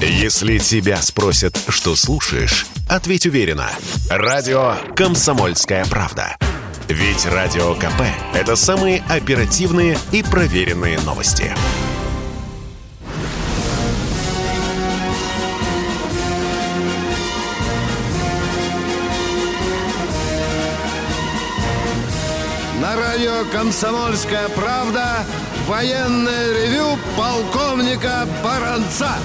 Если тебя спросят, что слушаешь, ответь уверенно. Радио «Комсомольская правда». Ведь Радио КП – это самые оперативные и проверенные новости. На радио «Комсомольская правда» военное ревю полковника Баранца.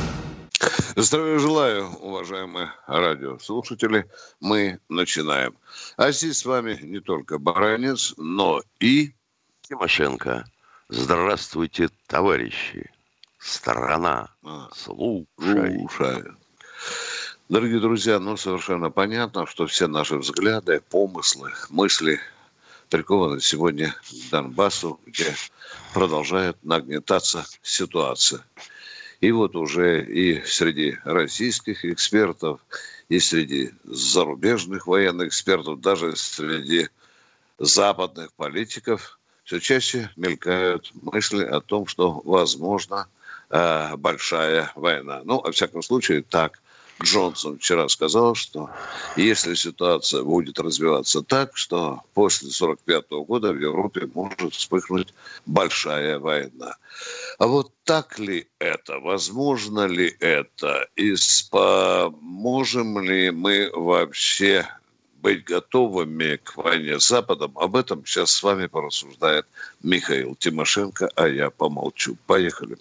Здравия желаю, уважаемые радиослушатели. Мы начинаем. А здесь с вами не только Баранец, но и... Тимошенко. Здравствуйте, товарищи. Страна. А, слушай. Слушай. Дорогие друзья, ну совершенно понятно, что все наши взгляды, помыслы, мысли прикованы сегодня к Донбассу, где продолжает нагнетаться ситуация. И вот уже и среди российских экспертов, и среди зарубежных военных экспертов, даже среди западных политиков все чаще мелькают мысли о том, что возможно э, большая война. Ну, во всяком случае, так Джонсон вчера сказал, что если ситуация будет развиваться так, что после 1945 года в Европе может вспыхнуть большая война. А вот так ли это? Возможно ли это? И можем ли мы вообще быть готовыми к войне с Западом? Об этом сейчас с вами порассуждает Михаил Тимошенко, а я помолчу. Поехали.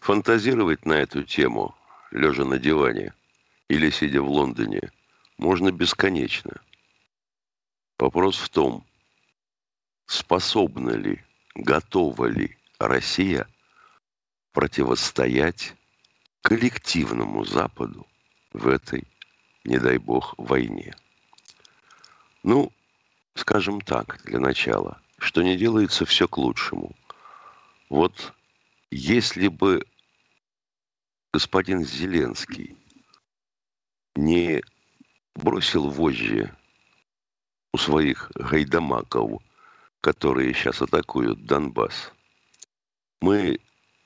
Фантазировать на эту тему, лежа на диване – или сидя в Лондоне, можно бесконечно. Вопрос в том, способна ли, готова ли Россия противостоять коллективному Западу в этой, не дай бог, войне. Ну, скажем так, для начала, что не делается все к лучшему. Вот если бы господин Зеленский не бросил вожжи у своих гайдамаков, которые сейчас атакуют Донбасс, мы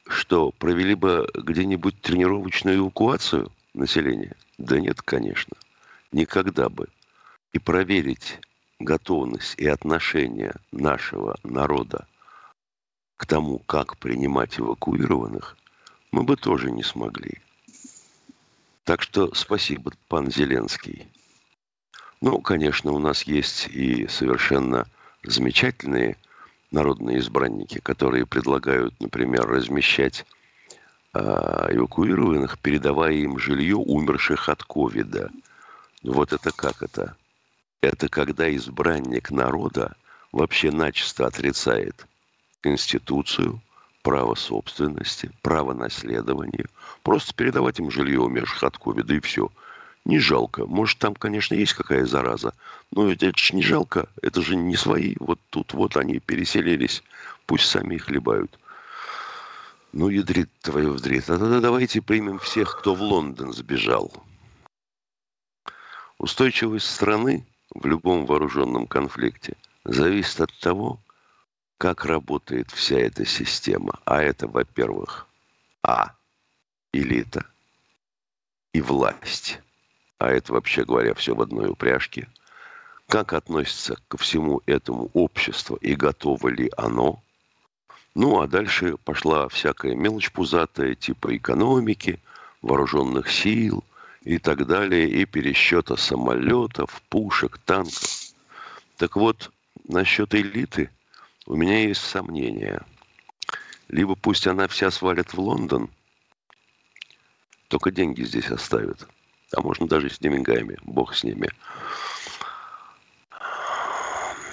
что, провели бы где-нибудь тренировочную эвакуацию населения? Да нет, конечно. Никогда бы. И проверить готовность и отношение нашего народа к тому, как принимать эвакуированных, мы бы тоже не смогли. Так что спасибо, пан Зеленский. Ну, конечно, у нас есть и совершенно замечательные народные избранники, которые предлагают, например, размещать э, эвакуированных, передавая им жилье умерших от ковида. Вот это как это? Это когда избранник народа вообще начисто отрицает Конституцию, право собственности, право наследования. Просто передавать им жилье умерших от ковида и все. Не жалко. Может, там, конечно, есть какая зараза, но ведь это же не жалко. Это же не свои. Вот тут вот они переселились. Пусть сами и хлебают. Ну, ядрит твое вдрит. А тогда давайте примем всех, кто в Лондон сбежал. Устойчивость страны в любом вооруженном конфликте зависит от того, как работает вся эта система. А это, во-первых, А. Элита и власть. А это, вообще говоря, все в одной упряжке. Как относится ко всему этому общество и готово ли оно? Ну, а дальше пошла всякая мелочь пузатая, типа экономики, вооруженных сил и так далее, и пересчета самолетов, пушек, танков. Так вот, насчет элиты – у меня есть сомнения. Либо пусть она вся свалит в Лондон, только деньги здесь оставит. А можно даже с деньгами, бог с ними.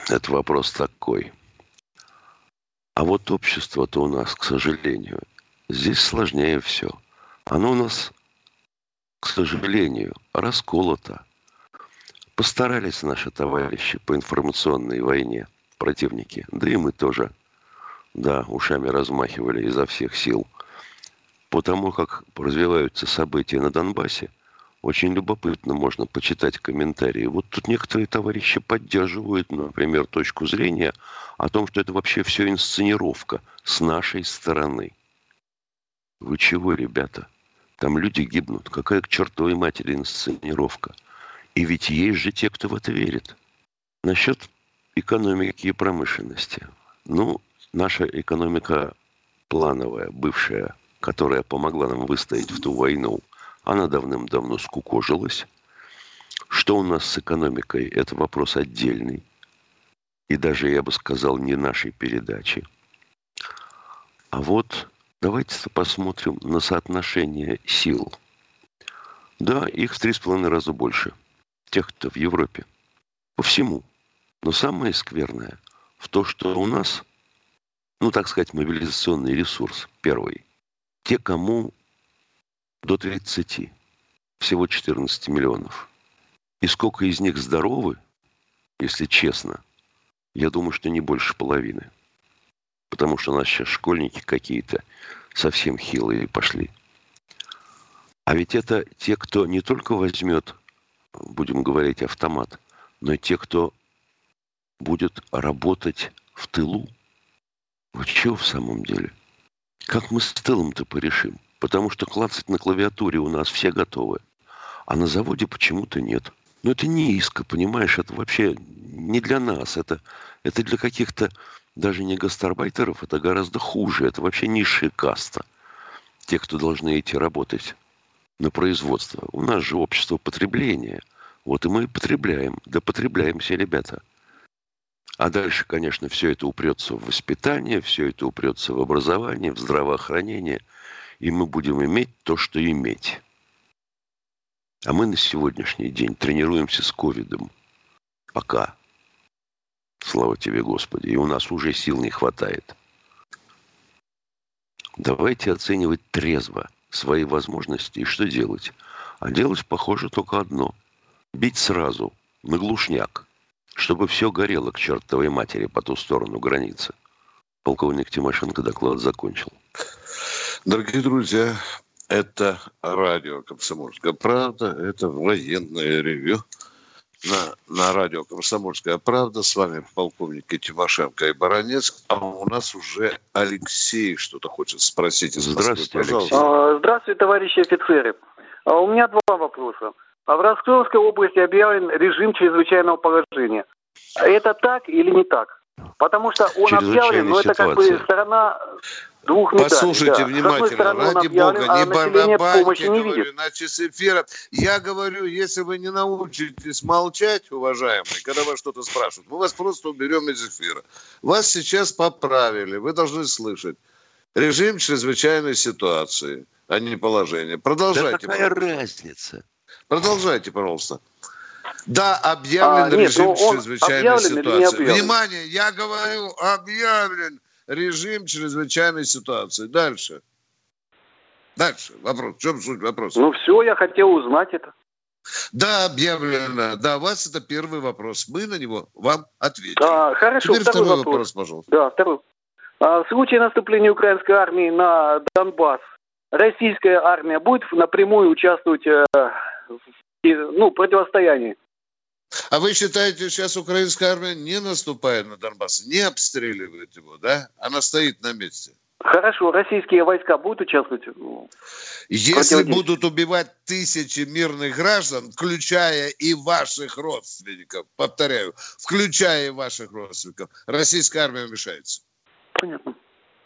Это вопрос такой. А вот общество-то у нас, к сожалению, здесь сложнее все. Оно у нас, к сожалению, расколото. Постарались наши товарищи по информационной войне – противники. Да и мы тоже, да, ушами размахивали изо всех сил. Потому как развиваются события на Донбассе, очень любопытно можно почитать комментарии. Вот тут некоторые товарищи поддерживают, например, точку зрения о том, что это вообще все инсценировка с нашей стороны. Вы чего, ребята? Там люди гибнут. Какая к чертовой матери инсценировка. И ведь есть же те, кто в это верит. Насчет экономики и промышленности. Ну, наша экономика плановая, бывшая, которая помогла нам выстоять в ту войну, она давным-давно скукожилась. Что у нас с экономикой, это вопрос отдельный. И даже, я бы сказал, не нашей передачи. А вот давайте посмотрим на соотношение сил. Да, их в три с половиной раза больше. Тех, кто в Европе. По всему. Но самое скверное в том, что у нас, ну, так сказать, мобилизационный ресурс первый. Те, кому до 30, всего 14 миллионов. И сколько из них здоровы, если честно, я думаю, что не больше половины. Потому что у нас сейчас школьники какие-то совсем хилые пошли. А ведь это те, кто не только возьмет, будем говорить, автомат, но и те, кто будет работать в тылу. Вот что в самом деле? Как мы с тылом-то порешим? Потому что клацать на клавиатуре у нас все готовы. А на заводе почему-то нет. Но это низко, понимаешь? Это вообще не для нас. Это, это для каких-то даже не гастарбайтеров, это гораздо хуже. Это вообще низшая каста. Те, кто должны идти работать на производство. У нас же общество потребления. Вот и мы потребляем. Да потребляемся, ребята. А дальше, конечно, все это упрется в воспитание, все это упрется в образование, в здравоохранение. И мы будем иметь то, что иметь. А мы на сегодняшний день тренируемся с ковидом. Пока. Слава тебе, Господи. И у нас уже сил не хватает. Давайте оценивать трезво свои возможности и что делать. А делать, похоже, только одно. Бить сразу, на глушняк, чтобы все горело к чертовой матери по ту сторону границы. Полковник Тимошенко доклад закончил. Дорогие друзья, это радио «Комсомольская правда», это военное ревю на, на радио «Комсомольская правда». С вами полковники Тимошенко и Баранец. А у нас уже Алексей что-то хочет спросить. Здравствуйте, Алексей. А, здравствуйте, товарищи офицеры. А, у меня два вопроса. А в Ростовской области объявлен режим чрезвычайного положения. Это так или не так? Потому что он объявлен, но это как бы сторона двух медалей. Послушайте да. внимательно, ради бога, а не барабаньте, не говорю, видит. на часы эфира. Я говорю, если вы не научитесь молчать, уважаемые, когда вас что-то спрашивают, мы вас просто уберем из эфира. Вас сейчас поправили, вы должны слышать. Режим чрезвычайной ситуации, а не положение. Да Продолжайте. какая пожалуйста. разница? Продолжайте, пожалуйста. Да, объявлен А, нет, режим ну, чрезвычайной ситуации. Внимание, я говорю, объявлен режим чрезвычайной ситуации. Дальше. Дальше. Вопрос. В чем суть вопроса? Ну все, я хотел узнать это. Да, объявлено. Да, у вас это первый вопрос. Мы на него вам ответим. Да, хорошо, Теперь второй второй вопрос. вопрос, пожалуйста. Да, второй. А, в случае наступления украинской армии на Донбасс, российская армия будет напрямую участвовать э, ну, противостоянии? А вы считаете, сейчас украинская армия не наступает на Донбасс, не обстреливает его, да? Она стоит на месте. Хорошо, российские войска будут участвовать? Если будут убивать тысячи мирных граждан, включая и ваших родственников, повторяю, включая и ваших родственников, российская армия вмешается. Понятно.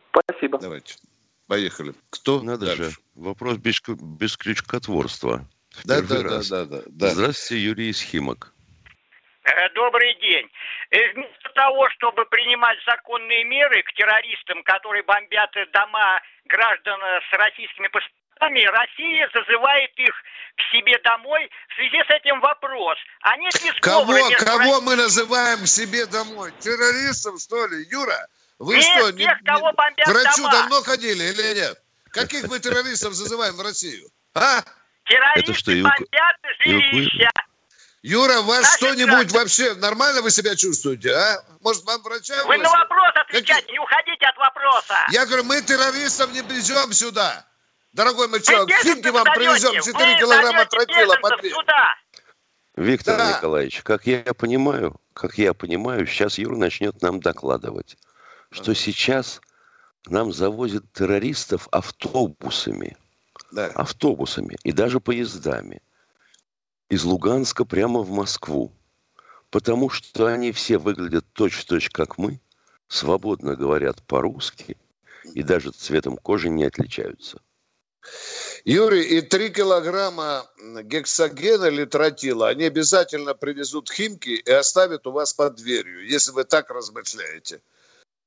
Спасибо. Давайте. Поехали. Кто Надо дальше? же. Вопрос без, без крючкотворства. Да, первый да, да, раз. да, да, да. Здравствуйте, Юрий из Химок. Э, Добрый день. Э, Вместо того, чтобы принимать законные меры к террористам, которые бомбят дома граждан э, с российскими паспортами, Россия зазывает их к себе домой. В связи с этим вопрос. А нет ли Кого, между кого мы называем к себе домой? Террористов, что ли? Юра, вы Нет, что, не- тех, кого не- бомбят к врачу дома. давно ходили или нет? Каких мы террористов зазываем в Россию? А? Террористы Это что, эваку- бомбят жилища. Юра, вас Наши что-нибудь граждане. вообще нормально вы себя чувствуете, а? Может, вам врача Вы на вопрос отвечайте, не уходите от вопроса. Я говорю, мы террористов не везем сюда. Дорогой мой человек, химки вам привезем 4 вы килограмма тротила по сюда. Виктор Да. Николаевич, как я понимаю, как я понимаю, сейчас Юра начнет нам докладывать, что сейчас нам завозят террористов автобусами. Да. автобусами и даже поездами из Луганска прямо в Москву, потому что они все выглядят точь-в-точь, как мы, свободно говорят по-русски и даже цветом кожи не отличаются. Юрий, и три килограмма гексогена или тротила они обязательно привезут Химки и оставят у вас под дверью, если вы так размышляете.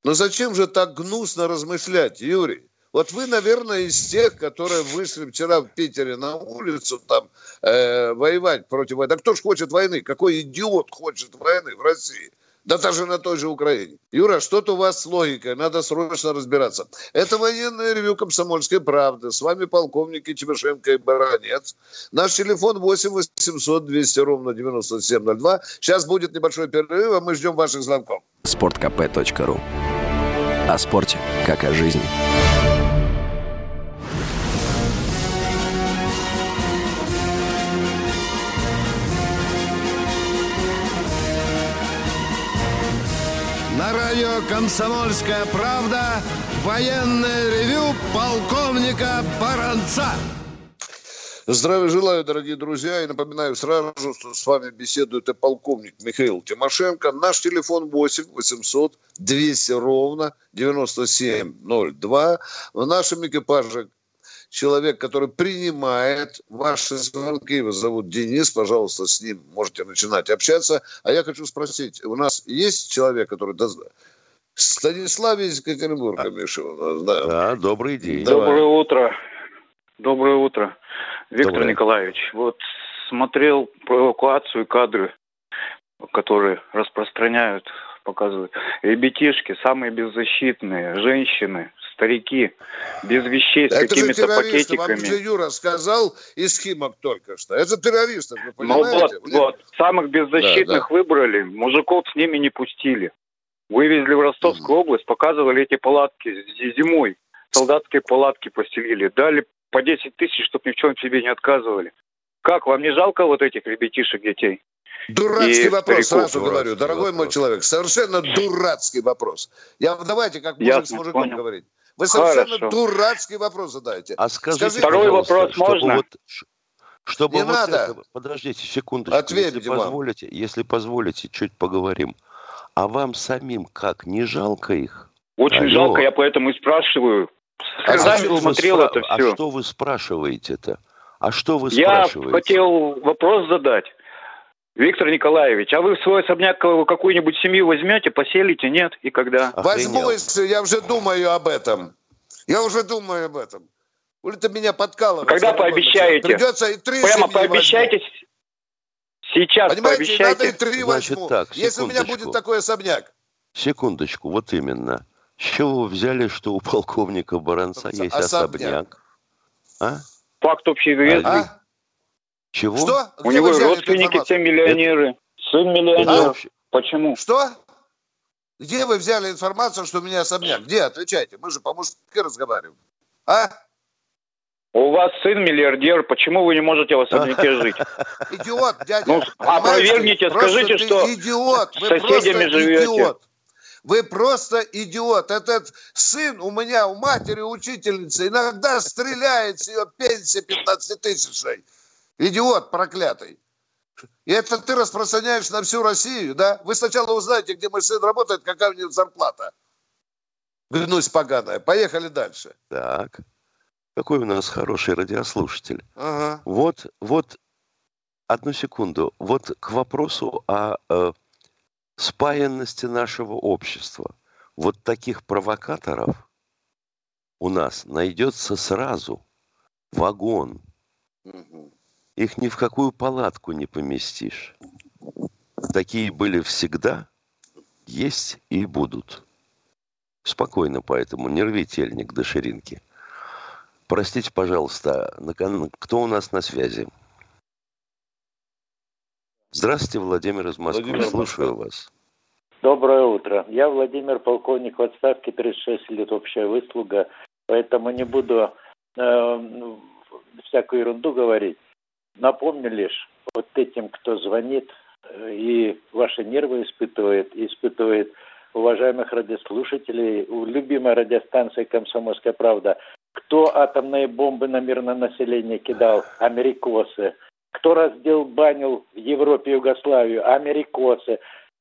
Но зачем же так гнусно размышлять, Юрий? Вот вы, наверное, из тех, которые вышли вчера в Питере на улицу там э, воевать против войны. Да кто ж хочет войны? Какой идиот хочет войны в России? Да даже на той же Украине. Юра, что-то у вас с логикой, надо срочно разбираться. Это военное ревю «Комсомольской правды». С вами полковники Тимошенко и Баранец. Наш телефон 8 800 200 ровно 9702. Сейчас будет небольшой перерыв, а мы ждем ваших звонков. Спорткп.ру О спорте, как о жизни. «Комсомольская правда» военное ревю полковника Баранца. Здравия желаю, дорогие друзья. И напоминаю сразу, что с вами беседует и полковник Михаил Тимошенко. Наш телефон 8 800 200 ровно 9702. В нашем экипаже человек, который принимает ваши звонки. Его зовут Денис. Пожалуйста, с ним можете начинать общаться. А я хочу спросить, у нас есть человек, который... Станислав из Екатеринбурга, а, Миша, у нас, да. Да, добрый день. Доброе утро. Доброе утро. Виктор Доброе. Николаевич, вот смотрел про эвакуацию кадры, которые распространяют, показывают. Ребятишки, самые беззащитные, женщины, старики, без вещей с какими-то пакетиками. Вам же Юра сказал из Химок только что. Это террористы, вы понимаете? Ну вот, вот, самых беззащитных да, да. выбрали, мужиков с ними не пустили. Вывезли в Ростовскую область, показывали эти палатки зимой. Солдатские палатки постелили, дали по 10 тысяч, чтобы ни в чем себе не отказывали. Как, вам не жалко вот этих ребятишек, детей? Дурацкий и вопрос, стариков. сразу говорю, дорогой вопрос. мой человек, совершенно дурацкий вопрос. Я давайте как мужик с мужиком понял. говорить. Вы совершенно Хорошо. дурацкий вопрос задаете. А скажите, скажите второй вопрос чтобы можно? Вот, чтобы Не вот надо. Это, подождите секундочку, если позволите, если позволите, чуть поговорим. А вам самим как, не жалко их? Очень Алло. жалко, я поэтому и спрашиваю. А, а, смотрел это все. а что вы спрашиваете-то? А что вы спрашиваете? Я хотел вопрос задать. Виктор Николаевич, а вы в свой особняк какую-нибудь семью возьмете, поселите, нет? И когда? Возьму, я уже думаю об этом. Я уже думаю об этом. Ты меня подкалываешь? Когда пообещаете? Придется и три Прямо пообещайте. Возьму. Сейчас Понимаете, пообещайте. надо и три Значит, возьму. Так, если у меня будет такой особняк. Секундочку, вот именно. С чего вы взяли, что у полковника Баранца есть особняк? особняк? А? Факт общеизвестный. А? Чего? Что? У него родственники все миллионеры. Это... Сын миллионер. А? Почему? Что? Где вы взяли информацию, что у меня особняк? Где? Отвечайте. Мы же по-мужски разговариваем. А? У вас сын миллиардер, почему вы не можете в особняке жить? Идиот, дядя. Ну, опровергните, скажите, что идиот, вы с соседями живете. Идиот. Вы просто идиот. Этот сын у меня, у матери учительницы, иногда стреляет с ее пенсии 15 тысячей. Идиот проклятый. И это ты распространяешь на всю Россию, да? Вы сначала узнаете, где мой сын работает, какая у него зарплата. Гнусь поганая. Поехали дальше. Так. Какой у нас хороший радиослушатель. Ага. Вот, вот, одну секунду. Вот к вопросу о э, спаянности нашего общества. Вот таких провокаторов у нас найдется сразу вагон. Угу. Их ни в какую палатку не поместишь. Такие были всегда, есть и будут. Спокойно поэтому, не рви тельник до ширинки. Простите, пожалуйста, кто у нас на связи? Здравствуйте, Владимир из Москвы. Владимир, Слушаю Москва. вас. Доброе утро. Я Владимир, полковник в отставке, 36 лет общая выслуга, поэтому не буду э, всякую ерунду говорить. Напомню лишь вот этим, кто звонит э, и ваши нервы испытывает, испытывает уважаемых радиослушателей, любимая радиостанция «Комсомольская правда», Кто атомные бомбы на мирное население кидал? Америкосы. Кто раздел-банил в Европе Югославию? Америкосы.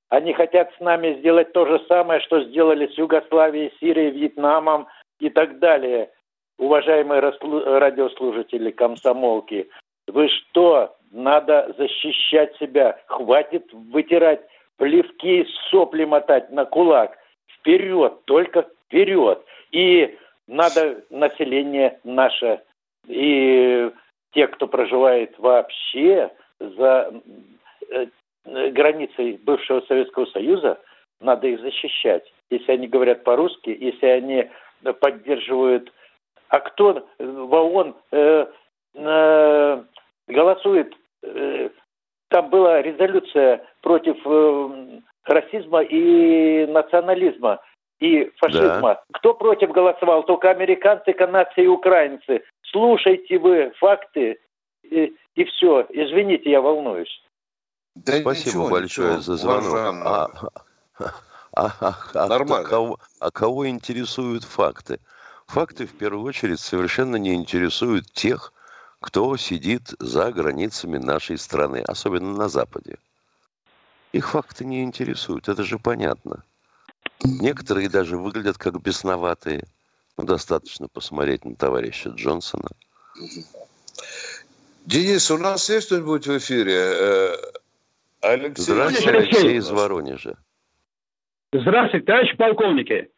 Они хотят с нами сделать то же самое, что сделали с Югославией, Сирией, Вьетнамом и так далее. Уважаемые радиослужители, комсомолки, вы что, надо защищать себя. Хватит вытирать плевки, сопли мотать на кулак. Вперед, только вперед. И надо население наше и те, кто проживает вообще за э, границей бывшего Советского Союза, надо их защищать. Если они говорят по-русски, если они поддерживают... А кто в ООН э, э, голосует? Э, там была резолюция против э, расизма и национализма и фашизма. Да. Кто против голосовал? Только американцы, канадцы и украинцы. Слушайте вы факты и, и все. Извините, я волнуюсь. Да Спасибо ничего, большое ничего, за звонок. А, а, а, а, Нормально. А кого, а кого интересуют факты? Факты в первую очередь совершенно не интересуют тех, кто сидит за границами нашей страны, особенно на Западе. Их факты не интересуют, это же понятно. Некоторые даже выглядят как бесноватые. Ну, достаточно посмотреть на товарища Джонсона. Денис, у нас есть кто-нибудь в эфире? Э, Алексей. Здравствуйте, Алексей из Воронежа. Здравствуйте, товарищ полковники.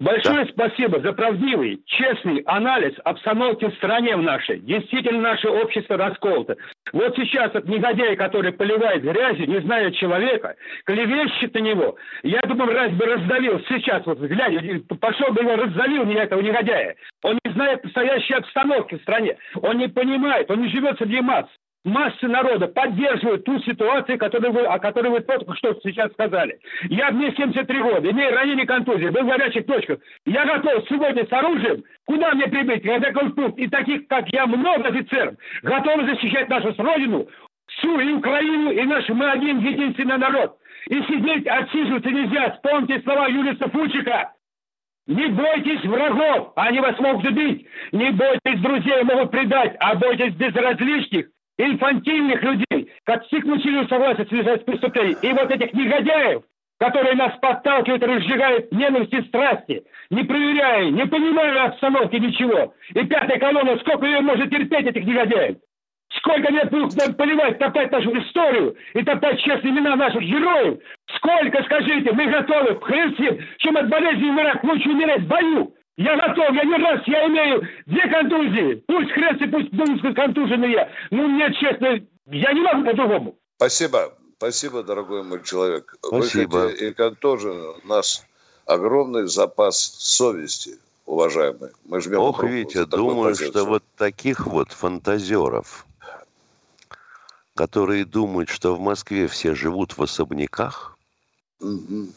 Большое да. спасибо за правдивый, честный анализ обстановки в стране в нашей. Действительно, наше общество расколото. Вот сейчас от негодяя, который поливает грязью, не зная человека, клевещет на него. Я думаю, раз бы раздавил сейчас, вот глядя, пошел бы его раздавил меня, этого негодяя. Он не знает настоящей обстановки в стране. Он не понимает, он не живет среди масс массы народа поддерживают ту ситуацию, которую вы, о которой вы только что сейчас сказали. Я мне 73 года, имею ранение контузии, был в горячих точках. Я готов сегодня с оружием, куда мне прибыть, такой пункт, и таких, как я, много офицеров, готовы защищать нашу родину, всю и Украину, и наш мы один единственный народ. И сидеть, отсиживаться нельзя. Вспомните слова Юлиса Фучика. Не бойтесь врагов, они вас могут убить. Не бойтесь друзей, могут предать, а бойтесь безразличных, инфантильных людей, как всех усилию согласия связать с преступлением. И вот этих негодяев, которые нас подталкивают и разжигают ненависть и страсти, не проверяя, не понимая обстановки ничего. И пятая колонна, сколько ее может терпеть этих негодяев? Сколько лет будут поливать, топтать нашу историю и топтать честные имена наших героев? Сколько, скажите, мы готовы, хрен чем от болезни умирать, лучше умереть в бою, я готов, я не раз, я имею две контузии. Пусть хресты, пусть думают, контуженные. Ну, нет, честно, я не могу по-другому. Спасибо. Спасибо, дорогой мой человек. Спасибо. Вы и контужен, у нас огромный запас совести, уважаемый. Мы жмем Ох, Витя, думаю, позицию. что вот таких вот фантазеров, которые думают, что в Москве все живут в особняках, угу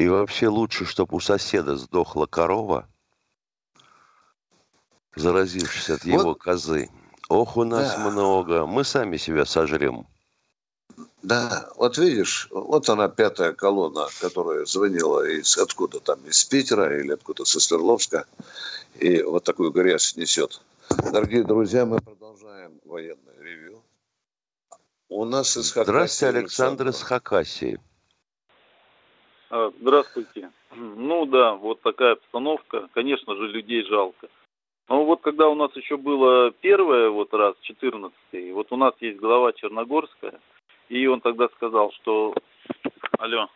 и вообще лучше, чтобы у соседа сдохла корова, заразившись от его вот, козы. Ох, у нас да. много. Мы сами себя сожрем. Да, вот видишь, вот она пятая колонна, которая звонила из откуда там, из Питера или откуда со Свердловска, и вот такую грязь несет. Дорогие друзья, мы продолжаем военное ревью. У нас из Хакасии... Здравствуйте, Александр из Хакасии. А, здравствуйте. Ну да, вот такая обстановка. Конечно же, людей жалко. Но вот когда у нас еще было первое вот раз, 14 вот у нас есть глава Черногорская, и он тогда сказал, что... Алло.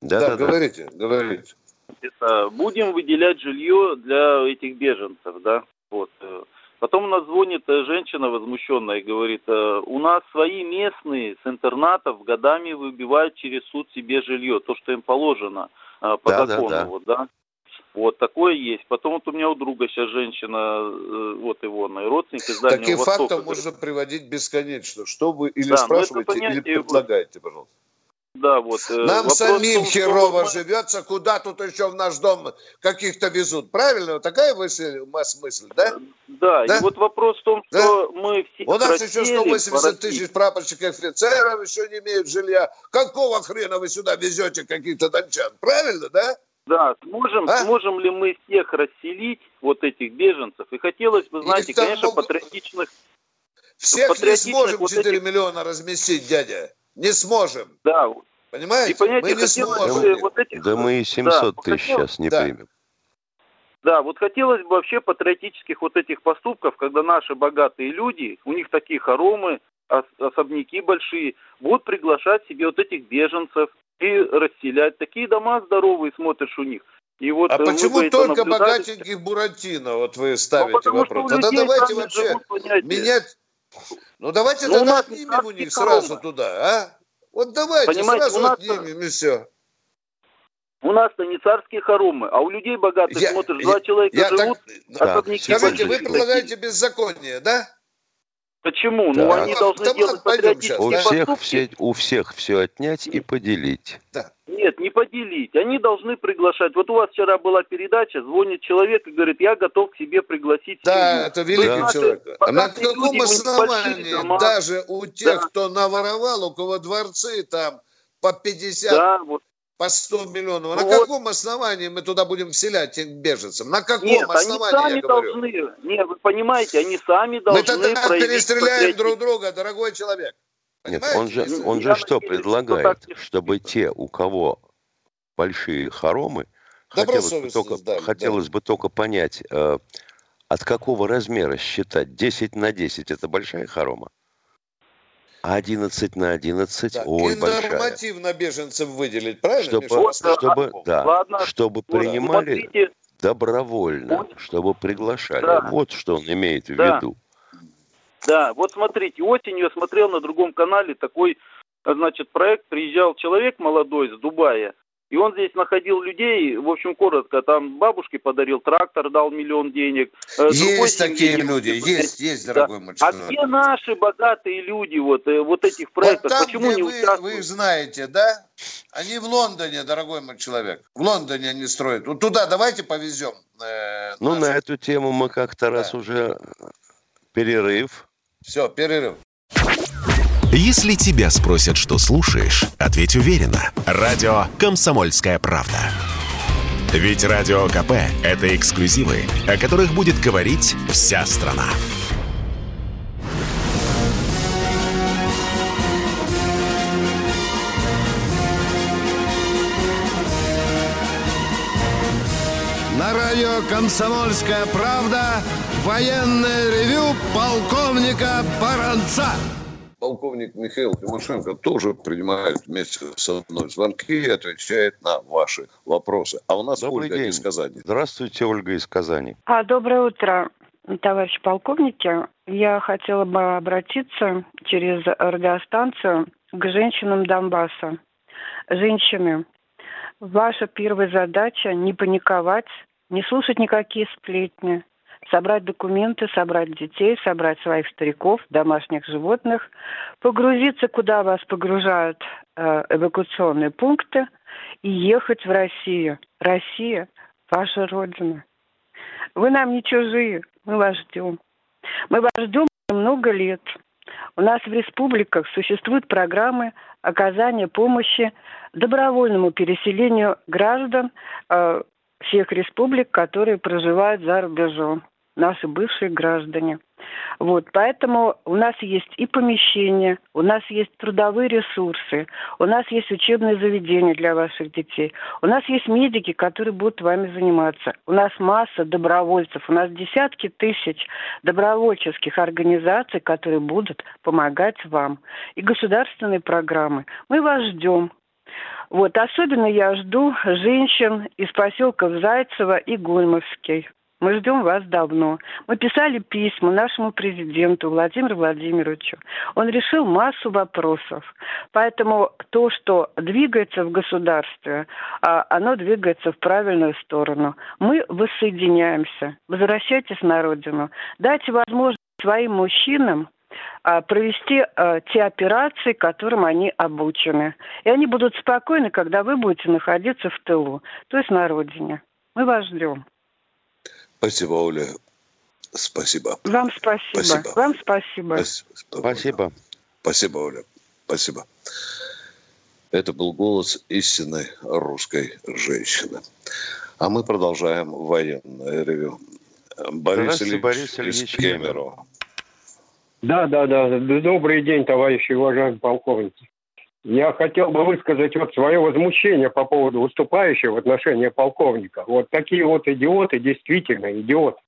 Да, да, да говорите, да. говорите. Это, будем выделять жилье для этих беженцев, да, вот. Потом у нас звонит э, женщина возмущенная и говорит, «Э, у нас свои местные с интернатов годами выбивают через суд себе жилье, то, что им положено э, по да, закону. Да, да. Вот, да? Вот такое есть. Потом вот у меня у друга сейчас женщина, вот его на родственник из Дальнего Таких Востока. фактов можно приводить бесконечно. Что вы или да, спрашиваете, или предлагаете, пожалуйста. Да, вот. Э, Нам самим том, херово что... живется, куда тут еще в наш дом каких-то везут. Правильно? Вот такая мысль, мысль, да? Да, да, и вот вопрос в том, что да? мы все У нас еще 180 тысяч прапорщиков офицеров еще не имеют жилья. Какого хрена вы сюда везете каких-то дончан? Правильно, да? Да, сможем, А? сможем ли мы всех расселить, вот этих беженцев? И хотелось бы, знаете, конечно, могут- патриотичных... Всех не патриотичных сможем вот 4 этих- миллиона разместить, дядя. Не сможем. Да, Понимаете? и понятие Мы не хотелось сможем. бы вот этих... Да мы и 700 да, тысяч хотелось- сейчас не Да. примем. Да, вот хотелось бы вообще патриотических вот этих поступков, когда наши богатые люди, у них такие хоромы, ос- особняки большие, будут приглашать себе вот этих беженцев и расселять. Такие дома здоровые смотришь у них. И вот А э, почему только богатеньких Буратино, вот вы ставите Ну, вопрос? Тогда давайте вообще живут, менять... Ну давайте Ну, тогда отнимем у них так сразу туда, а? Вот давайте Понимаете, сразу нас- отнимем и все. У нас-то не царские хоромы, а у людей богатых, Я- смотришь, я- два человека Я живут, так... Так, Скажите, вы предлагаете беззаконие, да? Почему? Ну, они Ну, должны да делать сейчас, У да? патриотические всех, поступки. все, у всех все отнять и поделить. Нет, не поделить. Они должны приглашать. Вот у вас вчера была передача, звонит человек и говорит, я готов к себе пригласить Да, семью. это великий Да. человек. На люди, каком них основании дома. даже у тех, Да. кто наворовал, у кого дворцы там по 50, Да, вот. По 100 миллионов, на Ну вот. каком основании мы туда будем вселять беженцев? На каком Нет, они основании, сами я говорю? должны. Нет, вы понимаете, они сами Мы должны тогда проявить перестреляем друг друга, дорогой человек. Нет, Понимаете? он же, он же Я что надеюсь, что предлагает? не Чтобы те, у кого большие хоромы, хотелось бы только, да. хотелось бы только понять, э, от какого размера считать 10 на 10 это большая хорома? А 11 на 11, Да, ой, И большая. нормативно беженцев выделить, правильно? Чтобы, Миша? Чтобы, да, ладно, чтобы принимали смотрите, добровольно, Вот. чтобы приглашали. Да. Вот что он имеет в Да. виду. Да, вот смотрите, осенью я смотрел на другом канале такой, значит, проект. Приезжал человек молодой с Дубая, и он здесь находил людей, в общем, коротко, там бабушке подарил трактор, дал миллион денег. э, другой Есть такие денег люди, есть, есть, Да. дорогой мой А человек. где наши богатые люди вот, э, вот этих Вот проектов? там, Почему не вы, участвуют? вы их знаете, да? Они в Лондоне, дорогой мой человек. В Лондоне они строят. Вот туда давайте повезем. э, Ну, на эту тему мы как-то раз Да. уже перерыв. Все, перерыв. Если тебя спросят, что слушаешь, ответь уверенно. Радио «Комсомольская правда». Ведь Радио КП – это эксклюзивы, о которых будет говорить вся страна. На радио «Комсомольская правда» военное ревю полковника Баранца. Полковник Михаил Тимошенко тоже принимает вместе со мной звонки и отвечает на ваши вопросы. А у нас Добрый Ольга день. из Казани. Здравствуйте, Ольга из Казани. А, доброе утро, товарищи полковники. Я хотела бы обратиться через радиостанцию к женщинам Донбасса. Женщины, ваша первая задача не паниковать, не слушать никакие сплетни, собрать документы, собрать детей, собрать своих стариков, домашних животных, погрузиться, куда вас погружают э, эвакуационные пункты и ехать в Россию. Россия – ваша родина. Вы нам не чужие, мы вас ждем. Мы вас ждем много лет. У нас в республиках существуют программы оказания помощи добровольному переселению граждан э, всех республик, которые проживают за рубежом, наши бывшие граждане. Вот, поэтому у нас есть и помещения, у нас есть трудовые ресурсы, у нас есть учебные заведения для ваших детей, у нас есть медики, которые будут вами заниматься, у нас масса добровольцев, у нас десятки тысяч добровольческих организаций, которые будут помогать вам, и государственные программы. Мы вас ждем. Вот, особенно я жду женщин из поселков Зайцево и Гульмовский. Мы ждем вас давно. Мы писали письма нашему президенту Владимиру Владимировичу. Он решил массу вопросов. Поэтому то, что двигается в государстве, а, оно двигается в правильную сторону. Мы воссоединяемся. Возвращайтесь на родину. Дайте возможность своим мужчинам а, провести а, те операции, которым они обучены. И они будут спокойны, когда вы будете находиться в тылу, то есть на родине. Мы вас ждем. Спасибо, Оля. Спасибо. Вам спасибо. Спасибо. Вам спасибо. Спасибо. Спасибо. Спасибо, Оля. Спасибо. Это был голос истинной русской женщины. А мы продолжаем военное ревю. Борис Ильич, Борис Ильич Кемеров. Да, да, да. Добрый день, товарищи уважаемые полковники. Я хотел бы высказать вот свое возмущение по поводу выступающего в отношении полковника. Вот такие вот идиоты, действительно идиоты.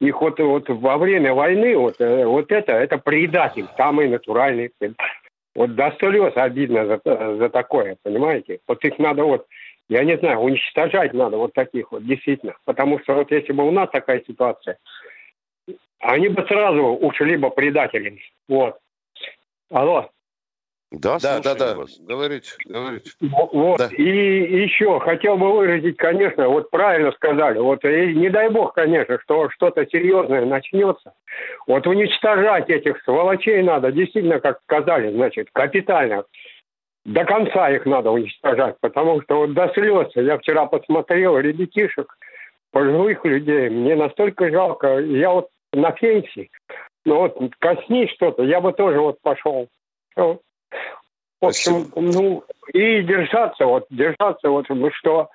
Их вот, вот во время войны вот, э, вот это, это предатель, самый натуральный. Вот до слез обидно за, за такое, понимаете? Вот их надо вот, я не знаю, уничтожать надо вот таких вот, действительно. Потому что вот если бы у нас такая ситуация, они бы сразу ушли бы предателями. Вот. Алло. Да, да, да, да. Вас. Говорите, говорите. Вот. Да. И еще хотел бы выразить, конечно, вот правильно сказали, вот и не дай бог, конечно, что что-то серьезное начнется. Вот уничтожать этих сволочей надо, действительно, как сказали, значит, капитально. До конца их надо уничтожать, потому что вот до слез, я вчера посмотрел ребятишек, пожилых людей, мне настолько жалко, я вот на пенсии, но вот коснись что-то, я бы тоже вот пошел. В общем, ну, и держаться, вот, держаться, вот, что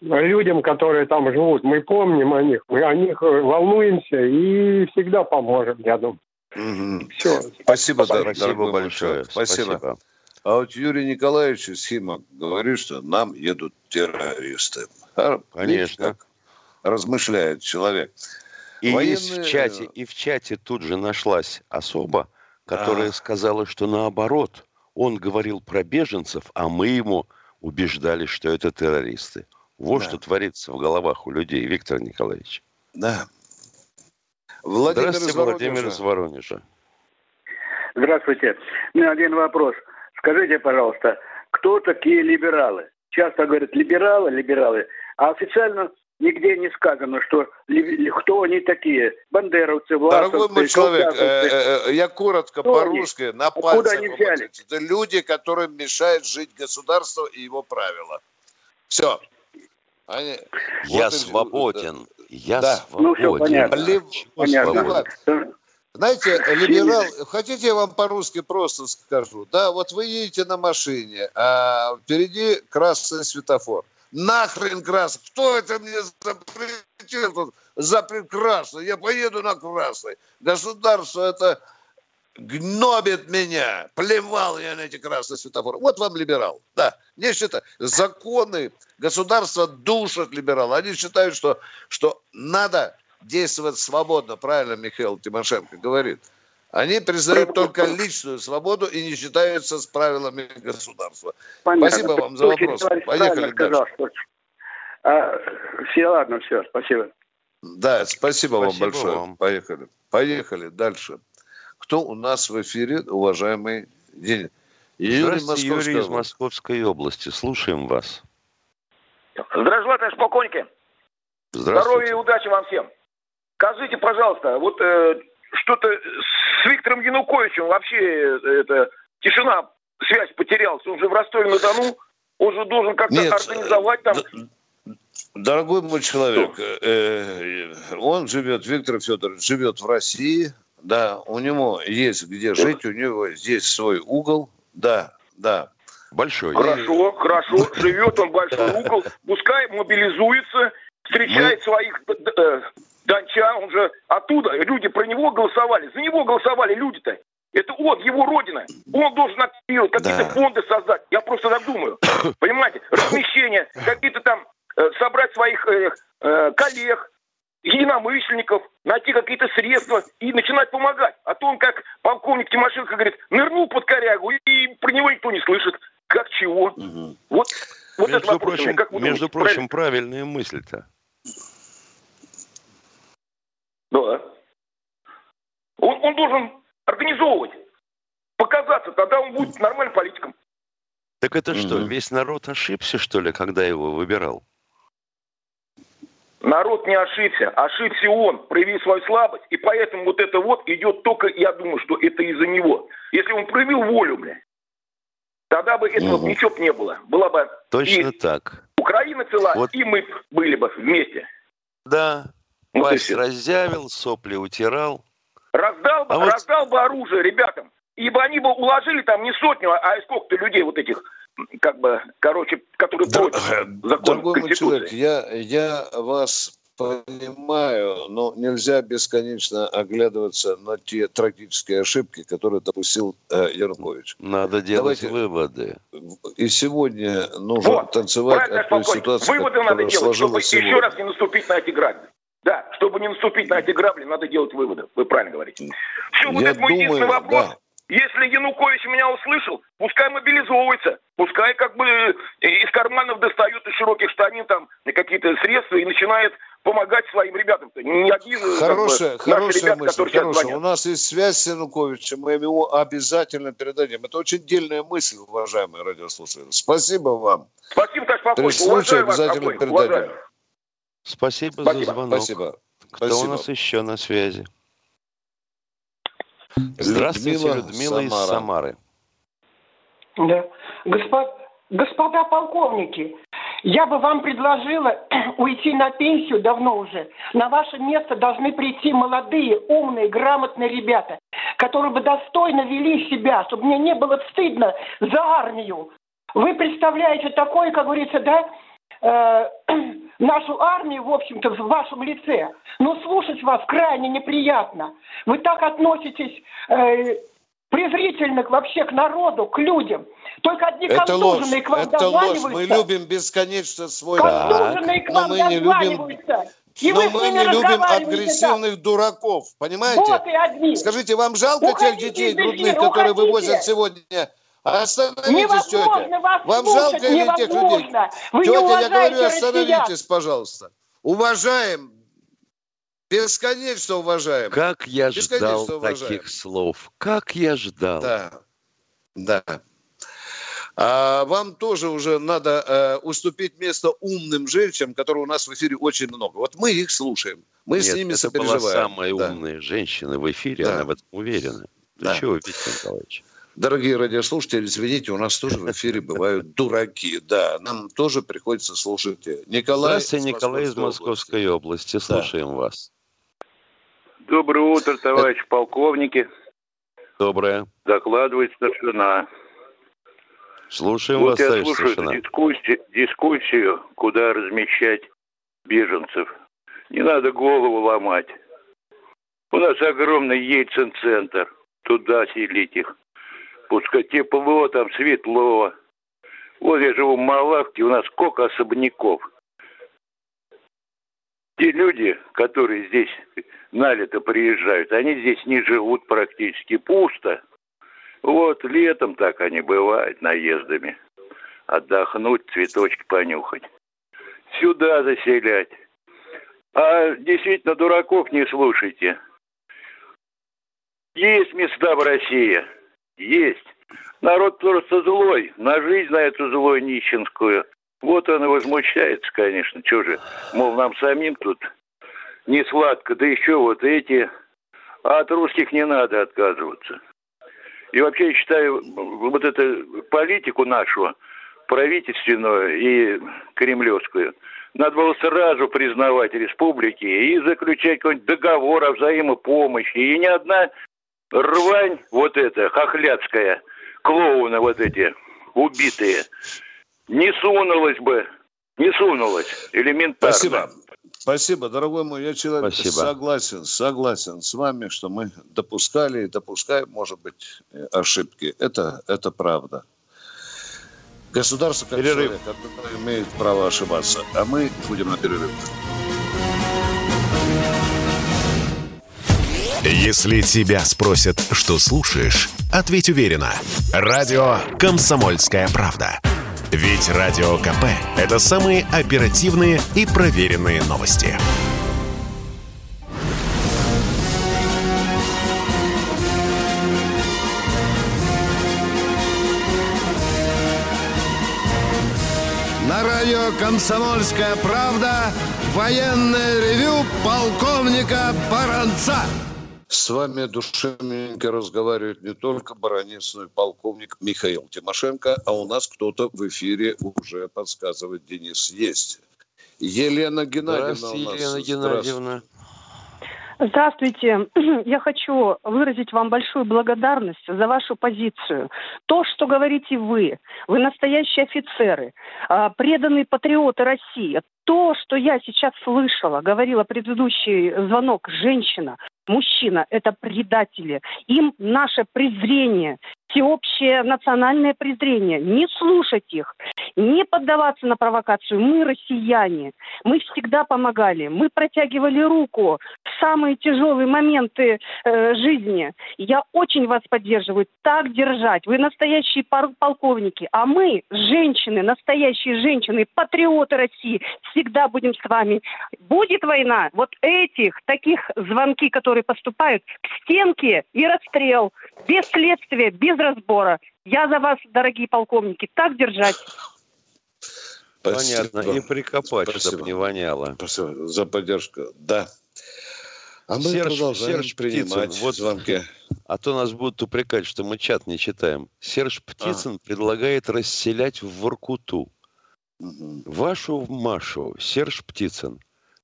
людям, которые там живут, мы помним о них, мы о них волнуемся и всегда поможем, я думаю. Угу. Все. Спасибо, Спасибо, Спасибо большое. Спасибо. Спасибо. А вот Юрий Николаевич из Хима говорит, что нам едут террористы. Конечно. как размышляет человек. И Военные... есть в чате, и в чате тут же нашлась особа, которая а. сказала, что наоборот – он говорил про беженцев, а мы ему убеждали, что это террористы. Вот да. что творится в головах у людей, Виктор Николаевич. Да. Владимир Здравствуйте, из Владимир из Воронежа. Здравствуйте. У меня один вопрос. Скажите, пожалуйста, кто такие либералы? Часто говорят либералы, либералы, а официально нигде не сказано, что кто они такие. Бандеровцы, власовцы, Дорогой мой человек, э, э, э, я коротко по-русски, на пальцах. они взяли? Это люди, которым мешает жить государство и его правила. Все. Они, я вот свободен. Я да. свободен. Ну, все понятно. Блин, понятно. Знаете, либерал, хотите я вам по-русски просто скажу? Да, вот вы едете на машине, а впереди красный светофор. Нахрен красный. Кто это мне запретил тут за красный? Я поеду на красный. Государство это гнобит меня. Плевал я на эти красные светофоры. Вот вам либерал. Да, не считаю. Законы государства душат либерал. Они считают, что, что надо действовать свободно. Правильно Михаил Тимошенко говорит. Они признают только личную свободу и не считаются с правилами государства. Понятно. Спасибо вам за вопрос. Поехали дальше. Сказал, а, все, ладно, все, спасибо. Да, спасибо, спасибо вам большое. Вам. Поехали. Поехали дальше. Кто у нас в эфире, уважаемый День? Юрий, Юрий из Московской области. Слушаем вас. Здравствуйте, товарищ полковники. Здравия и удачи вам всем. Скажите, пожалуйста, вот э, что-то с Виктором Януковичем вообще э, это тишина, связь потерялась. Он же в Ростове-на-Дону, он же должен как-то Нет, организовать там... Дорогой мой человек, э, э, он живет, Виктор Федорович живет в России, да, у него есть где жить, у него здесь свой угол, да, да. Большой. Хорошо, хорошо, живет он большой угол, пускай мобилизуется, встречает Мы... своих Дончан, он же оттуда, люди про него голосовали, за него голосовали люди-то. Это он, его родина. Он должен активировать, какие-то да. фонды создать. Я просто так думаю. Понимаете? Размещение, какие-то там э, собрать своих э, э, коллег, единомышленников, найти какие-то средства и начинать помогать. А то он, как полковник Тимошенко говорит, нырнул под корягу, и, про него никто не слышит. Как чего? Угу. Вот, вот между этот вопрос. Прочим, как вы между думаете, прочим, правильная мысль-то. Да. Он, он должен организовывать, показаться, тогда он будет нормальным политиком. Так это что, угу. весь народ ошибся, что ли, когда его выбирал? Народ не ошибся, ошибся он, проявил свою слабость, и поэтому вот это вот идет только, я думаю, что это из-за него. Если он проявил волю, бля, тогда бы этого угу. ничего бы не было. Была бы Точно и так. Украина цела, вот. и мы были бы вместе. Да, вот Пасть разъявил, сопли утирал. Раздал, а раздал вот... бы оружие ребятам. Ибо они бы уложили там не сотню, а сколько-то людей вот этих как бы, короче, которые против закона Дорогой мой Конституции. человек, я, я вас понимаю, но нельзя бесконечно оглядываться на те трагические ошибки, которые допустил э, Янукович. Надо делать Давайте- выводы. И сегодня нужно Вот, танцевать от той ситуации, Выводы надо делать, чтобы сложилась еще сегодня. раз не наступить на эти грабли. Да, чтобы не наступить на эти грабли, надо делать выводы. Вы правильно говорите. Все, вот Я это мой думаю, единственный вопрос. да. Если Янукович меня услышал, пускай мобилизовывается. Пускай как бы э, из карманов достают из широких штанин там какие-то средства и начинает помогать своим ребятам. Не одни э, как бы, Хорошая, хорошая ребята, мысль, хорошая. У нас есть связь с Януковичем, мы ему обязательно передадим. Это очень дельная мысль, уважаемые радиослушатели. Спасибо вам. Спасибо, товарищ При случае обязательно обоих. передадим. Уважаю. Спасибо, Спасибо. за звонок. Спасибо. Кто Спасибо. у нас еще на связи? Здравствуйте, Людмила, Людмила, из Самара. Самары. Да. Госпо- Господа полковники, я бы вам предложила уйти на пенсию давно уже. На ваше место должны прийти молодые, умные, грамотные ребята, которые бы достойно вели себя, чтобы мне не было стыдно за армию. Вы представляете такое, как говорится, да, э, нашу армию, в общем-то, в вашем лице. Но слушать вас крайне неприятно. Вы так относитесь э, презрительно вообще к народу, к людям. Только одни Это ложь, к вам это ложь. Мы любим бесконечно свой к но мы не любим. И но мы не любим агрессивных дураков, понимаете? Вот и одни. Скажите, вам жалко Уходите тех детей грудных, которые уходите. вывозят сегодня? Остановитесь, Невозможно тетя. вас Вам слушать, жалко или тех людей? Вы не тетя, я говорю, россиян. остановитесь, пожалуйста. Уважаем, бесконечно уважаем. Как я ждал Бесконечно уважаем. таких слов. Как я ждал. Да, да. А вам тоже уже надо э, уступить место умным женщинам, которые у нас в эфире очень много. Вот мы их слушаем, мы с Нет, ними это была сопереживаем. самая Да. умная женщина в эфире, Да. она в этом уверена. Ты Да. чего, Виктор Николаевич? Дорогие радиослушатели, извините, у нас тоже в эфире бывают дураки. Да, нам тоже приходится слушать. Николай, Здравствуйте, из Николай из Московской Московской области. Слушаем вас. Доброе утро, товарищ полковники. Доброе. Докладывает старшина. Слушаем вот вас, я слушаю старшина. эту дискуссию, дискуссию, куда размещать беженцев. Не надо голову ломать. У нас огромный Ельцин-центр. Туда селить их. Пускай тепло, там светло. Вот я живу в Малавке, у нас сколько особняков. Те люди, которые здесь на лето приезжают, они здесь не живут практически. Пусто. Вот летом так они бывают наездами. Отдохнуть, цветочки понюхать. Сюда заселять. А действительно дураков не слушайте. Есть места в России. Есть. Народ просто злой. На жизнь на эту злую нищенскую. Вот он и возмущается, конечно. Чего же, мол, нам самим тут не сладко. Да еще вот эти. А от русских не надо отказываться. И вообще я считаю, вот эту политику нашу, правительственную и кремлевскую, надо было сразу признавать республики и заключать какой-нибудь договор о взаимопомощи. И ни одна рвань вот эта, хохлядская, клоуны вот эти, убитые, не сунулась бы, не сунулась элементарно. Спасибо. Спасибо, дорогой мой. Я человек Спасибо. согласен, согласен с вами, что мы допускали и допускаем, может быть, ошибки. Это, это правда. Государство как Перерыв. человек, имеет право ошибаться. А мы будем на перерыв. Если тебя спросят, что слушаешь, ответь уверенно. Радио «Комсомольская правда». Ведь Радио КП – это самые оперативные и проверенные новости. На радио «Комсомольская правда» военное ревю полковника Баранца. С вами душевненько разговаривает не только баронец, но и полковник Михаил Тимошенко, а у нас кто-то в эфире уже подсказывает, Денис, есть. Елена Геннадьевна Здравствуйте, у нас. Елена. Геннадьевна. Здравствуйте. Я хочу выразить вам большую благодарность за вашу позицию. То, что говорите вы, вы настоящие офицеры, а, преданные патриоты России. То, что я сейчас слышала, говорила предыдущий звонок, женщина, мужчина – это предатели. Им наше презрение, всеобщее национальное презрение. Не слушать их, не поддаваться на провокацию. Мы россияне, мы всегда помогали, мы протягивали руку в самые тяжелые моменты э, жизни. Я очень вас поддерживаю. Так держать. Вы настоящие полковники, а мы, женщины, настоящие женщины, патриоты России, всегда будем с вами. Будет война, вот этих, таких звонки, которые поступают, к стенке и расстрел, без следствия, без разбора. Я за вас, дорогие полковники, так держать. Спасибо. Понятно. И прикопать, Спасибо. чтобы не воняло. Спасибо за поддержку. Да. А мы Серж, продолжаем Серж принимать Птицын, вот, звонки. А то нас будут упрекать, что мы чат не читаем. Серж Птицын а. предлагает расселять в Воркуту. Угу. Вашу Машу, Серж Птицын,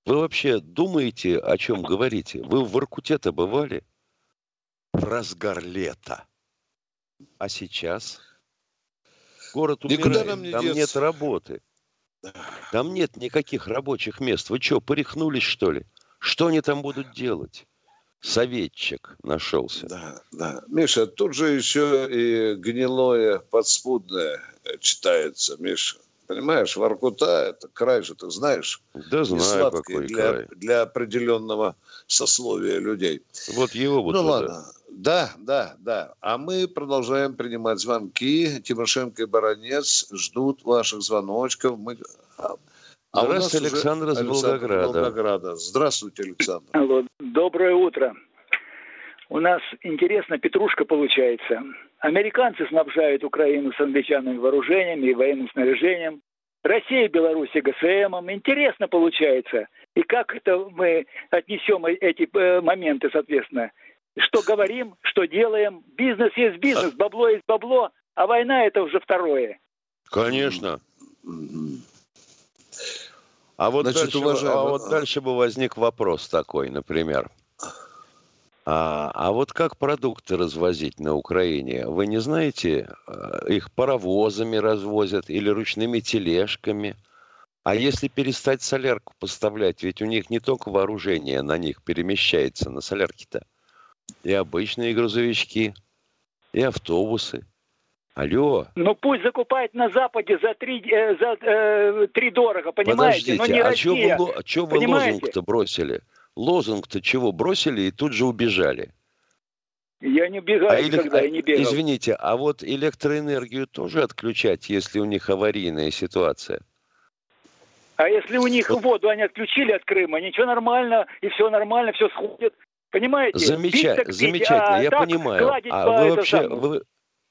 вы вообще думаете, о чем говорите? Вы в Воркуте-то бывали? В разгар лета. А сейчас? Город умирает, нам не там деться. нет работы. Там нет никаких рабочих мест. Вы что, порехнулись, что ли? Что они там будут делать? Советчик нашелся. Да, да. Миша, тут же еще и гнилое подспудное читается, Миша. Понимаешь, Воркута – это край же, ты знаешь. Да знаю, какой для, край. Для определенного сословия людей. Вот его вот Ну туда. ладно. Да, да, да. А мы продолжаем принимать звонки. Тимошенко и Баранец ждут ваших звоночков. Мы... А, а Здравствуйте, Александр из Волгограда. Волгограда. Здравствуйте, Александр. Алло, доброе утро. У нас интересно петрушка получается. Американцы снабжают Украину с англичанами вооружениями и военным снаряжением. Россия и Беларусь ГСМом. Интересно получается. И как это мы отнесем эти э, моменты, соответственно? Что говорим, что делаем. Бизнес есть бизнес, бабло есть бабло, а война это уже второе. Конечно. А вот, Значит, дальше, уважаемый... а вот дальше бы возник вопрос такой, например. А, а вот как продукты развозить на Украине? Вы не знаете, э, их паровозами развозят или ручными тележками? А если перестать солярку поставлять, ведь у них не только вооружение на них перемещается, на солярке-то, и обычные грузовички, и автобусы. Алло. Ну пусть закупает на Западе за три, э, за, э, три дорого, понимаете? Подождите, Но не а Россия, что вы, что вы лозунг-то бросили? Лозунг-то чего бросили и тут же убежали? Я не бегаю а никогда, я не бегал. Извините, а вот электроэнергию тоже отключать, если у них аварийная ситуация? А если у них вот. воду они отключили от Крыма, ничего нормально, и все нормально, все сходит. Понимаете? Замеча... Бить, замечательно, а я понимаю. А вы вообще, вы,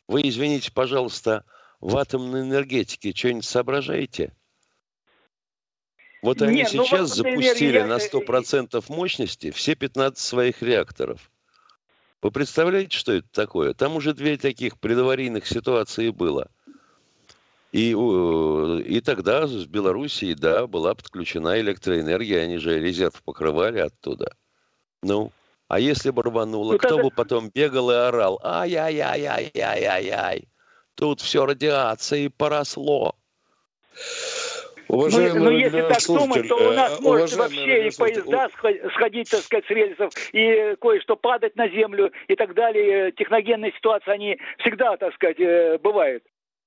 вы, извините, пожалуйста, в атомной энергетике что-нибудь соображаете? Вот они Нет, сейчас ну, запустили я... на 100% мощности все 15 своих реакторов. Вы представляете, что это такое? Там уже две таких предаварийных ситуации было. И, и тогда с Белоруссии, да, была подключена электроэнергия, они же резерв покрывали оттуда. Ну, а если бы рвануло, ну, кто бы потом бегал и орал, ай-яй-яй-яй-яй-яй-яй, тут все радиацией поросло. Уважаемый ну, ну если так думать, то у нас э, может вообще и поезда сходить, так сказать, с рельсов, и кое-что падать на землю и так далее. Техногенные ситуации, они всегда, так сказать, э, бывают.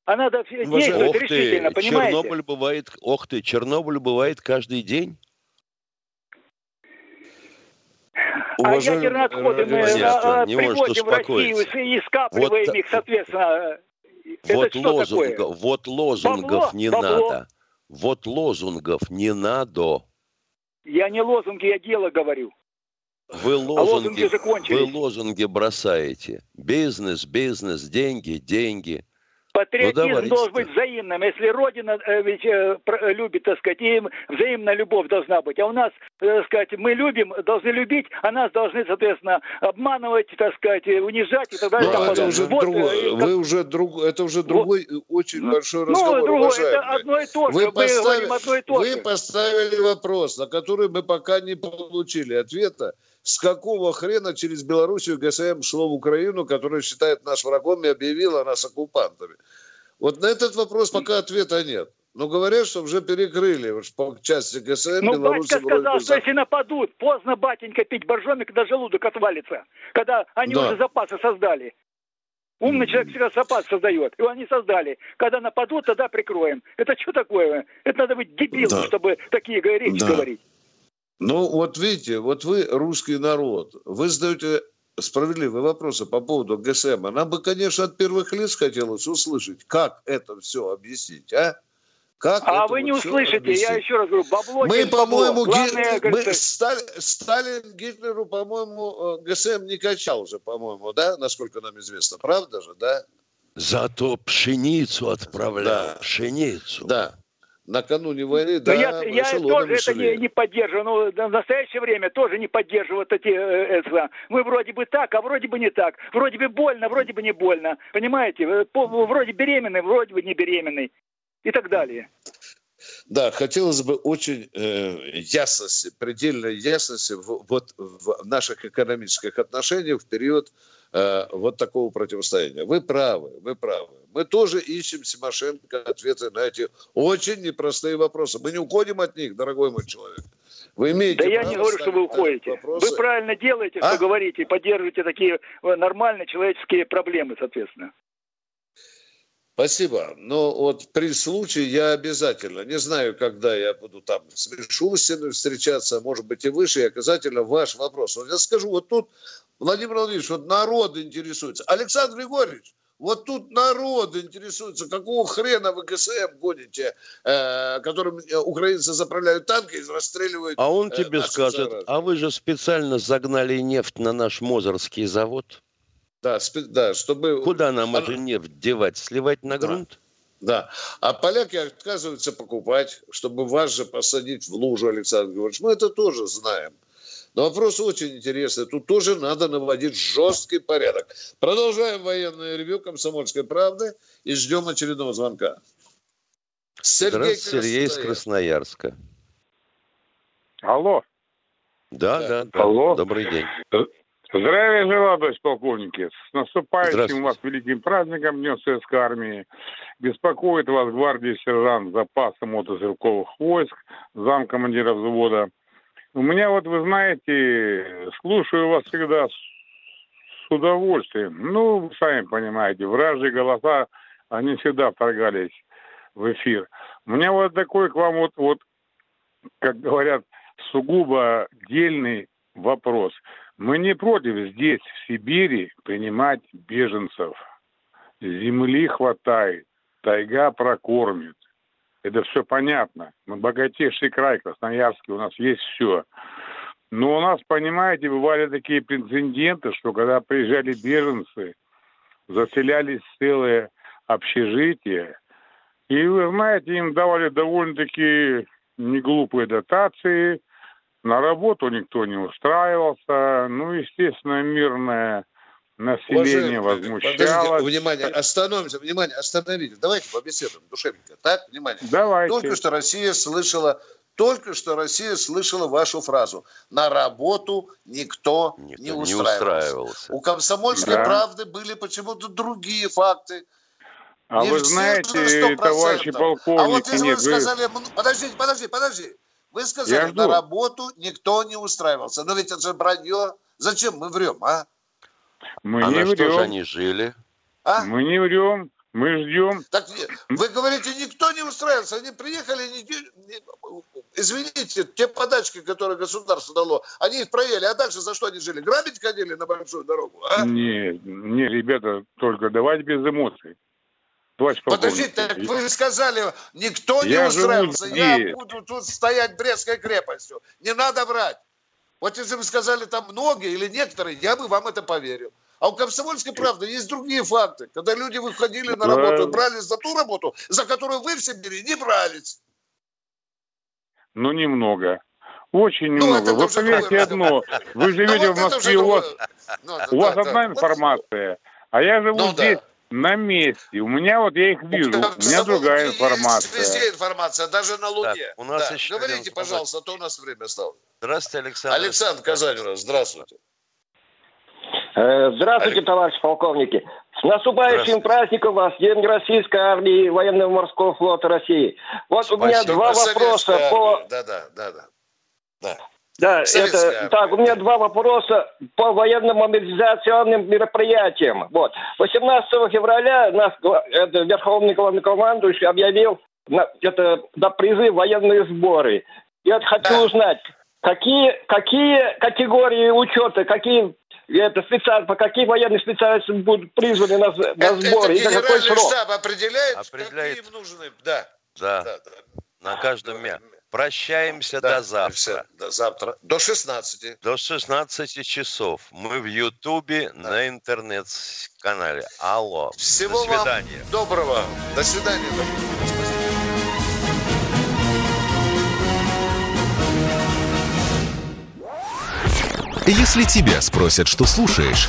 А надо действовать ох решительно, ты, понимаете? Чернобыль бывает, ох ты, Чернобыль бывает каждый день. Уважаем... А ядерные отходы мы а, привозим в Россию и скапливаем вот, их, соответственно. Вот, лозунг, вот лозунгов бабло, не бабло. надо. Вот лозунгов не надо. Я не лозунги, я дело говорю. Вы лозунги, а лозунги вы лозунги бросаете. Бизнес, бизнес, деньги, деньги. Патриотизм ну, должен быть взаимным. Если Родина э, ведь э, э, любит, так сказать, им взаимная любовь должна быть. А у нас, э, так сказать, мы любим, должны любить, а нас должны, соответственно, обманывать, так сказать, унижать и так далее. Ну, это уже вот, друг, э, вы уже друг, это уже другой вот. очень ну, большой разговор, ну, другой, это одно и то же. Вы, поставили, одно и то же. вы поставили вопрос, на который мы пока не получили ответа. С какого хрена через Белоруссию ГСМ шло в Украину, которая считает нас врагом и объявила нас оккупантами? Вот на этот вопрос пока ответа нет. Но говорят, что уже перекрыли по части ГСМ. Ну, белорусы батька сказал, что если нападут, поздно, батенька, пить боржоми, когда желудок отвалится. Когда они Да. уже запасы создали. Умный человек всегда запас создает. Его они создали. Когда нападут, тогда прикроем. Это что такое? Это надо быть дебилом, Да. чтобы такие речи Да. говорить. Ну, вот видите, вот вы русский народ, вы задаете справедливые вопросы по поводу ГСМ. Нам бы, конечно, от первых лиц хотелось услышать, как это все объяснить, а? Как А вы не вот услышите, я объяснить? еще раз говорю, бабло Мы, по-моему, Главное, мы Стали- Сталин Гитлеру, по-моему, э, ГСМ не качал же, по-моему, да, насколько нам известно, правда же, да? Зато пшеницу отправлял, Да. пшеницу. Да. Накануне войны, Но да, я, я тоже это не, не поддерживаю. Ну, в настоящее время тоже не поддерживаю вот эти... э, это, мы вроде бы так, а вроде бы не так. Вроде бы больно, вроде бы не больно. Понимаете? Э, по- Вроде беременный, вроде бы не беременный. И так далее. Да, хотелось бы очень э, ясности, предельной ясности в, вот в наших экономических отношениях в период э, вот такого противостояния. Вы правы, вы правы. Мы тоже ищем Симошенко ответы на эти очень непростые вопросы. Мы не уходим от них, дорогой мой человек. Вы имеете Да я не говорю, что вы уходите. вопросы. Вы правильно делаете, А? что говорите, и поддерживаете такие э, нормальные человеческие проблемы, соответственно. Спасибо. Но вот при случае я обязательно, не знаю, когда я буду там с Мишустиным встречаться, может быть и выше, и обязательно ваш вопрос. Вот я скажу, вот тут, Владимир Владимирович, вот народ интересуется. Александр Григорьевич, вот тут народ интересуется, какого хрена вы ГСМ гоните, э, которым э, украинцы заправляют танки и расстреливают А он э, тебе скажет, сограждан. а вы же специально загнали нефть на наш Мозорский завод. Да, спе- да, чтобы... Куда нам эту нефть девать? Сливать на грунт? Да. А поляки отказываются покупать, чтобы вас же посадить в лужу, Александр Григорьевич. Мы это тоже знаем. Но вопрос очень интересный. Тут тоже надо наводить жесткий порядок. Продолжаем военное ревю «Комсомольской правды» и ждем очередного звонка. Сергей Здравствуйте, Сергей из Красноярск. Красноярска. Алло. Да, да, да. Алло. Добрый день. Здравия желаю, товарищ полковники. С наступающим вас великим праздником Днем Советской Армии. Беспокоит вас гвардии сержант запаса мотострелковых войск, замкомандира взвода. У меня вот, вы знаете, слушаю вас всегда с, удовольствием. Ну, сами понимаете, вражьи голоса, они всегда вторгались в эфир. У меня вот такой к вам вот, вот как говорят, сугубо дельный вопрос. Мы не против здесь, в Сибири, принимать беженцев. Земли хватает, тайга прокормит. Это все понятно. Мы богатейший край, Красноярский, у нас есть все. Но у нас, понимаете, бывали такие прецеденты, что когда приезжали беженцы, заселялись целые общежития, и, вы знаете, им давали довольно-таки неглупые дотации, на работу никто не устраивался, ну, естественно, мирное население Уважаемые, возмущалось. Подождите, внимание, остановимся, внимание, остановитесь. Давайте побеседуем душевненько. Так, внимание. Давайте. Только что Россия слышала, только что Россия слышала вашу фразу. На работу никто, не, не устраивался. устраивался. У комсомольской Да. правды были почему-то другие факты. А Не вы знаете, на 100%. товарищи А вот полковники, если нет, вы вы- сказали, м, подождите, подожди, подожди. Вы сказали, на работу никто не устраивался. Но ведь это же вранье. Зачем мы врем, а? Мы а не на что же врем, они жили? А? мы не врем, мы ждем. Так вы говорите, никто не устраивался. Они приехали, не- не- извините, те подачки, которые государство дало, они их проели. А дальше за что они жили? Грабить ходили на большую дорогу? А? Не, не, ребята, только давайте без эмоций. Товарищ Подождите, так вы сказали, никто не Я живу устраивался. Я буду тут стоять Брестской крепостью. Не надо врать. Вот если бы сказали там многие или некоторые, я бы вам это поверил. А у комсомольской правды есть другие факты. Когда люди выходили на работу и брались за ту работу, за которую вы в Сибири не брались. ну немного. Очень Ну, немного. это Вы поверьте одно, вы живете Ну, в вот это Москве, уже у вас. Ну, у вас да, одна да. информация, а я живу Ну, да. На месте. У меня вот я их вижу, у меня другая информация. Везде информация, даже на Луне. Так, у нас Да. еще Говорите, один пожалуйста, а то у нас время осталось. Здравствуйте, Александр. Александр нас, здравствуйте. Э, Здравствуйте, товарищи полковники. С наступающим праздником вас, День Российской армии и военно-морского флота России. Вот у меня два вопроса по... Да, да, да, да. Да. Да, Советская это армия. так, у меня два вопроса по военно-мобилизационным мероприятиям. Вот. 18 февраля нас гла- это, Верховный главнокомандующий объявил на, это, на призыв военные сборы. Я вот хочу узнать, какие, какие категории учета, какие это специально, по какие военные специальности будут призваны на, на сборы и на какой Генеральный срок? штаб определяет, Определяет. какие им нужны. Да. Да, на каждом дня. Прощаемся Да, до завтра. До завтра. До 16. До 16 часов. Мы в Ютубе на интернет-канале. Алло. Всего До свидания. вам доброго. До свидания. Если тебя спросят, что слушаешь,